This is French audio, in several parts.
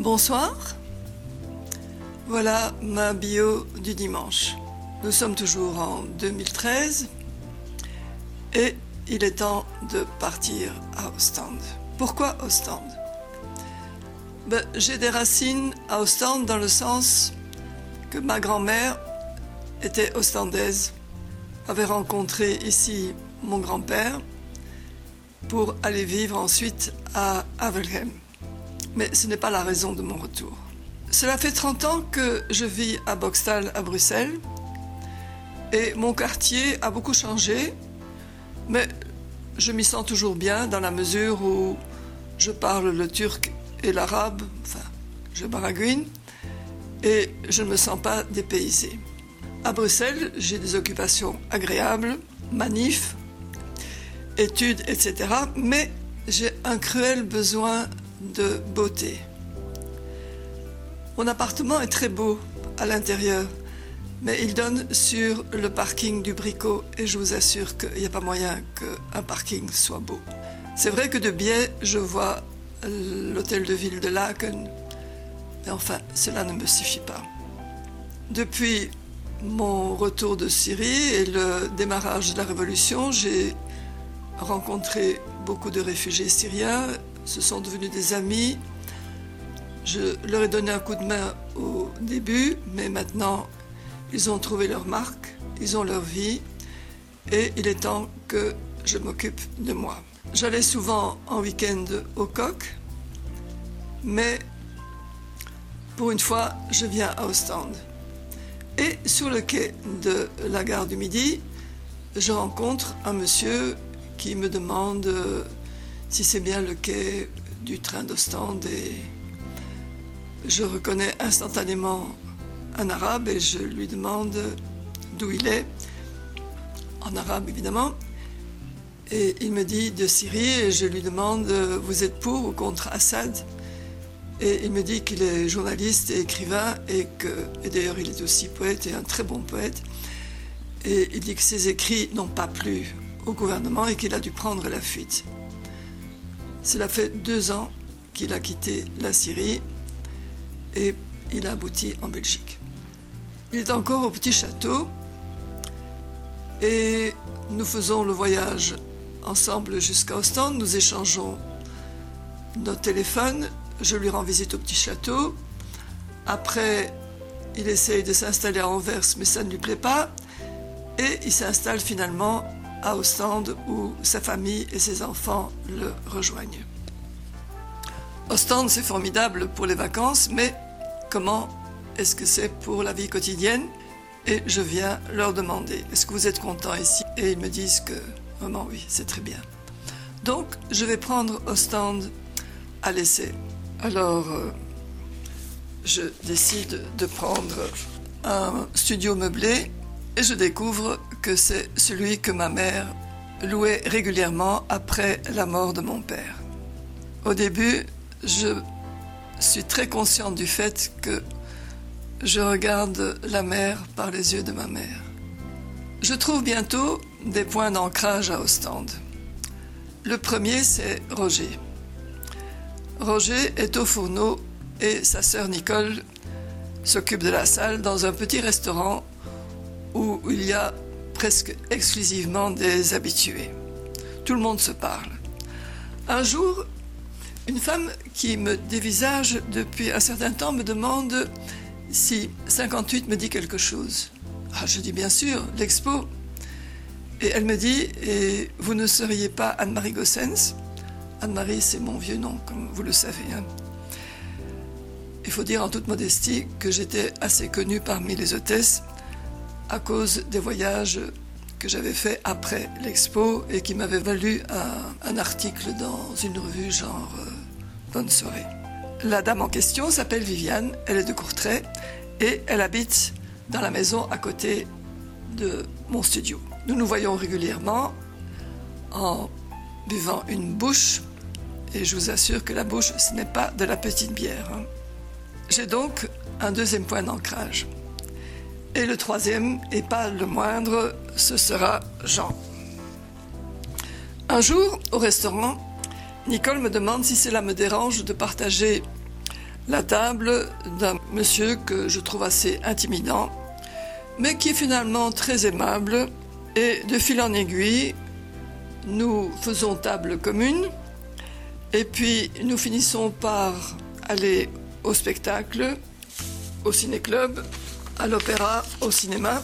Bonsoir. Voilà ma bio du dimanche. Nous sommes toujours en 2013 et il est temps de partir à Ostende. Pourquoi Ostende? Ben, J'ai des racines à Ostende dans le sens que ma grand-mère était ostendaise, avait rencontré ici mon grand-père pour aller vivre ensuite à Avelgem. Mais ce n'est pas la raison de mon retour. Cela fait 30 ans que je vis à Boxtal à Bruxelles et mon quartier a beaucoup changé, mais je m'y sens toujours bien dans la mesure où je parle le turc et l'arabe, enfin, je baragouine, et je ne me sens pas dépaysée. À Bruxelles, j'ai des occupations agréables, manifs, études, etc. Mais j'ai un cruel besoin de beauté. Mon appartement est très beau à l'intérieur, mais il donne sur le parking du Bricot et je vous assure qu'il n'y a pas moyen qu'un parking soit beau. C'est vrai que de biais, je vois l'hôtel de ville de Laken, mais enfin, cela ne me suffit pas. Depuis mon retour de Syrie et le démarrage de la révolution, j'ai rencontré beaucoup de réfugiés syriens, ce sont devenus des amis. Je leur ai donné un coup de main au début, mais maintenant ils ont trouvé leur marque, ils ont leur vie, et il est temps que je m'occupe de moi. J'allais souvent en week-end au coq, mais pour une fois, je viens à Ostende. Et sur le quai de la gare du Midi, je rencontre un monsieur qui me demande euh, si c'est bien le quai du train d'Ostende et je reconnais instantanément un arabe et je lui demande d'où il est, en arabe évidemment. Et il me dit de Syrie et je lui demande vous êtes pour ou contre Assad? Et il me dit qu'il est journaliste et écrivain et que, et d'ailleurs il est aussi poète et un très bon poète. Et il dit que ses écrits n'ont pas plu au gouvernement et qu'il a dû prendre la fuite. Cela fait deux ans qu'il a quitté la Syrie et il a abouti en Belgique. Il est encore au petit château et nous faisons le voyage ensemble jusqu'à Ostende. Nous échangeons nos téléphones. Je lui rends visite au petit château. Après, il essaye de s'installer à Anvers, mais ça ne lui plaît pas. Et il s'installe finalement à Ostende où sa famille et ses enfants le rejoignent. Ostende, c'est formidable pour les vacances, mais comment est-ce que c'est pour la vie quotidienne? Et je viens leur demander, est-ce que vous êtes content ici? Et ils me disent que vraiment oui, c'est très bien. Donc, je vais prendre Ostende à l'essai. Alors, euh, je décide de prendre un studio meublé et je découvre que c'est celui que ma mère louait régulièrement après la mort de mon père. Au début, je suis très consciente du fait que je regarde la mer par les yeux de ma mère. Je trouve bientôt des points d'ancrage à Ostende. Le premier, c'est Roger. Roger est au fourneau et sa sœur Nicole s'occupe de la salle dans un petit restaurant où il y a presque exclusivement des habitués. Tout le monde se parle. Un jour, une femme qui me dévisage depuis un certain temps me demande si 58 me dit quelque chose. Ah, je dis bien sûr, l'expo. Et elle me dit, et vous ne seriez pas Anne-Marie Gossens? Anne-Marie, c'est mon vieux nom, comme vous le savez. Hein. Il faut dire en toute modestie que j'étais assez connue parmi les hôtesses à cause des voyages que j'avais faits après l'expo et qui m'avaient valu un, article dans une revue genre euh, Bonne soirée. La dame en question s'appelle Viviane, elle est de Courtrai et elle habite dans la maison à côté de mon studio. Nous nous voyons régulièrement en buvant une bouche et je vous assure que la bouche, ce n'est pas de la petite bière. Hein. J'ai donc un deuxième point d'ancrage. Et le troisième, et pas le moindre, ce sera Jean. Un jour, au restaurant, Nicole me demande si cela me dérange de partager la table d'un monsieur que je trouve assez intimidant, mais qui est finalement très aimable. Et de fil en aiguille, nous faisons table commune, et puis nous finissons par aller au spectacle, au ciné-club, à l'opéra, au cinéma.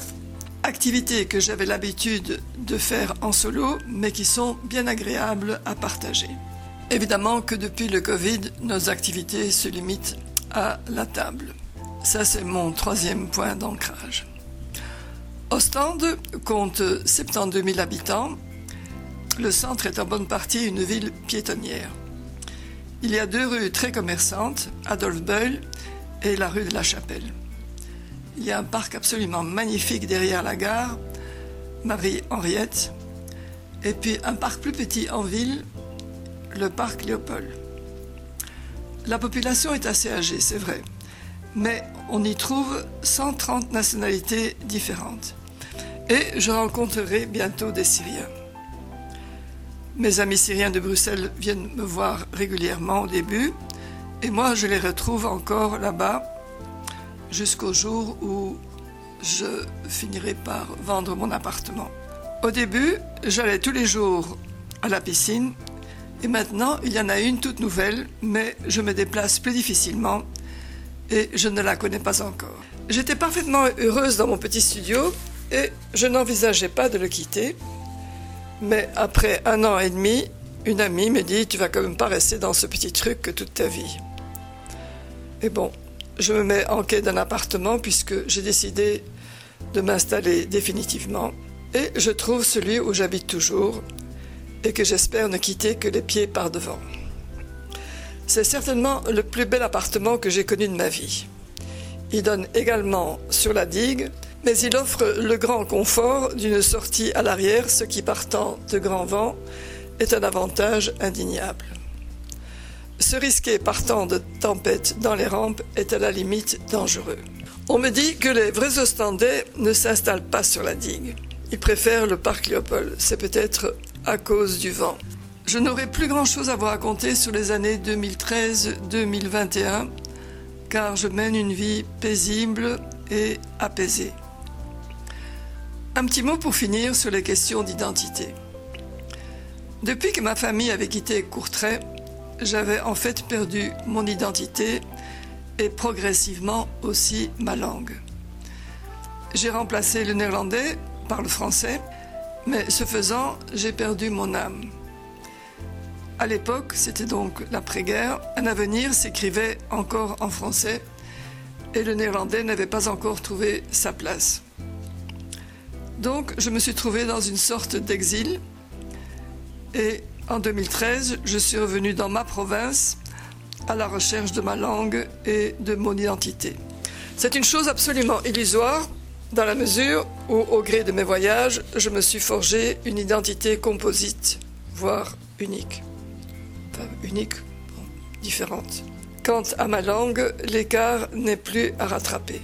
Activités que j'avais l'habitude de faire en solo, mais qui sont bien agréables à partager. Évidemment que depuis le Covid, nos activités se limitent à la table. Ça, c'est mon troisième point d'ancrage. Ostende compte 72 000 habitants. Le centre est en bonne partie une ville piétonnière. Il y a deux rues très commerçantes, Adolphe Beuil et la rue de la Chapelle. Il y a un parc absolument magnifique derrière la gare, Marie-Henriette, et puis un parc plus petit en ville, le parc Léopold. La population est assez âgée, c'est vrai, mais on y trouve 130 nationalités différentes. Et je rencontrerai bientôt des Syriens. Mes amis syriens de Bruxelles viennent me voir régulièrement au début, et moi je les retrouve encore là-bas jusqu'au jour où je finirai par vendre mon appartement. Au début, j'allais tous les jours à la piscine, et maintenant il y en a une toute nouvelle, mais je me déplace plus difficilement et je ne la connais pas encore. J'étais parfaitement heureuse dans mon petit studio et je n'envisageais pas de le quitter. Mais après un an et demi, une amie me dit Tu vas quand même pas rester dans ce petit truc toute ta vie. Et bon, je me mets en quai d'un appartement puisque j'ai décidé de m'installer définitivement. Et je trouve celui où j'habite toujours et que j'espère ne quitter que les pieds par devant. C'est certainement le plus bel appartement que j'ai connu de ma vie. Il donne également sur la digue mais il offre le grand confort d'une sortie à l'arrière, ce qui, partant de grands vents, est un avantage indéniable. Se risquer partant de tempêtes dans les rampes est à la limite dangereux. On me dit que les vrais Ostendais ne s'installent pas sur la digue. Ils préfèrent le parc Léopold. C'est peut-être à cause du vent. Je n'aurai plus grand-chose à vous raconter sur les années 2013-2021, car je mène une vie paisible et apaisée. Un petit mot pour finir sur les questions d'identité. Depuis que ma famille avait quitté Courtrai, j'avais en fait perdu mon identité et progressivement aussi ma langue. J'ai remplacé le néerlandais par le français, mais ce faisant, j'ai perdu mon âme. À l'époque, c'était donc l'après-guerre, un avenir s'écrivait encore en français et le néerlandais n'avait pas encore trouvé sa place. Donc je me suis trouvée dans une sorte d'exil et en 2013, je suis revenue dans ma province à la recherche de ma langue et de mon identité. C'est une chose absolument illusoire dans la mesure où, au gré de mes voyages, je me suis forgé une identité composite, voire unique. Enfin, unique, différente. Quant à ma langue, l'écart n'est plus à rattraper.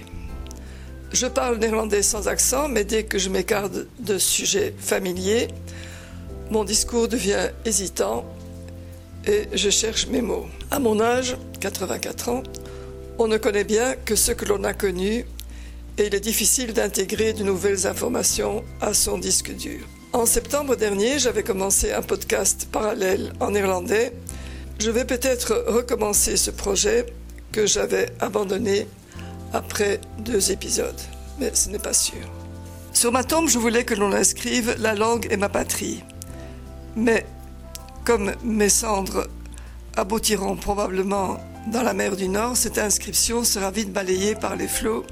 Je parle néerlandais sans accent, mais dès que je m'écarte de sujets familiers, mon discours devient hésitant et je cherche mes mots. À mon âge, 84 ans, on ne connaît bien que ce que l'on a connu et il est difficile d'intégrer de nouvelles informations à son disque dur. En septembre dernier, j'avais commencé un podcast parallèle en néerlandais. Je vais peut-être recommencer ce projet que j'avais abandonné après deux épisodes, mais ce n'est pas sûr. Sur ma tombe, je voulais que l'on inscrive La langue est ma patrie. Mais comme mes cendres aboutiront probablement dans la mer du Nord, cette inscription sera vite balayée par les flots.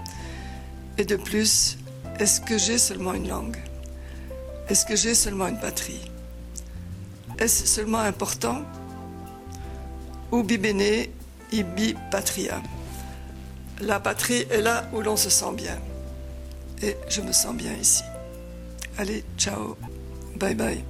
Et de plus, est-ce que j'ai seulement une langue? Est-ce que j'ai seulement une patrie? Est-ce seulement important? Ubi bene, ibi patria? La patrie est là où l'on se sent bien. Et je me sens bien ici. Allez, ciao. Bye bye.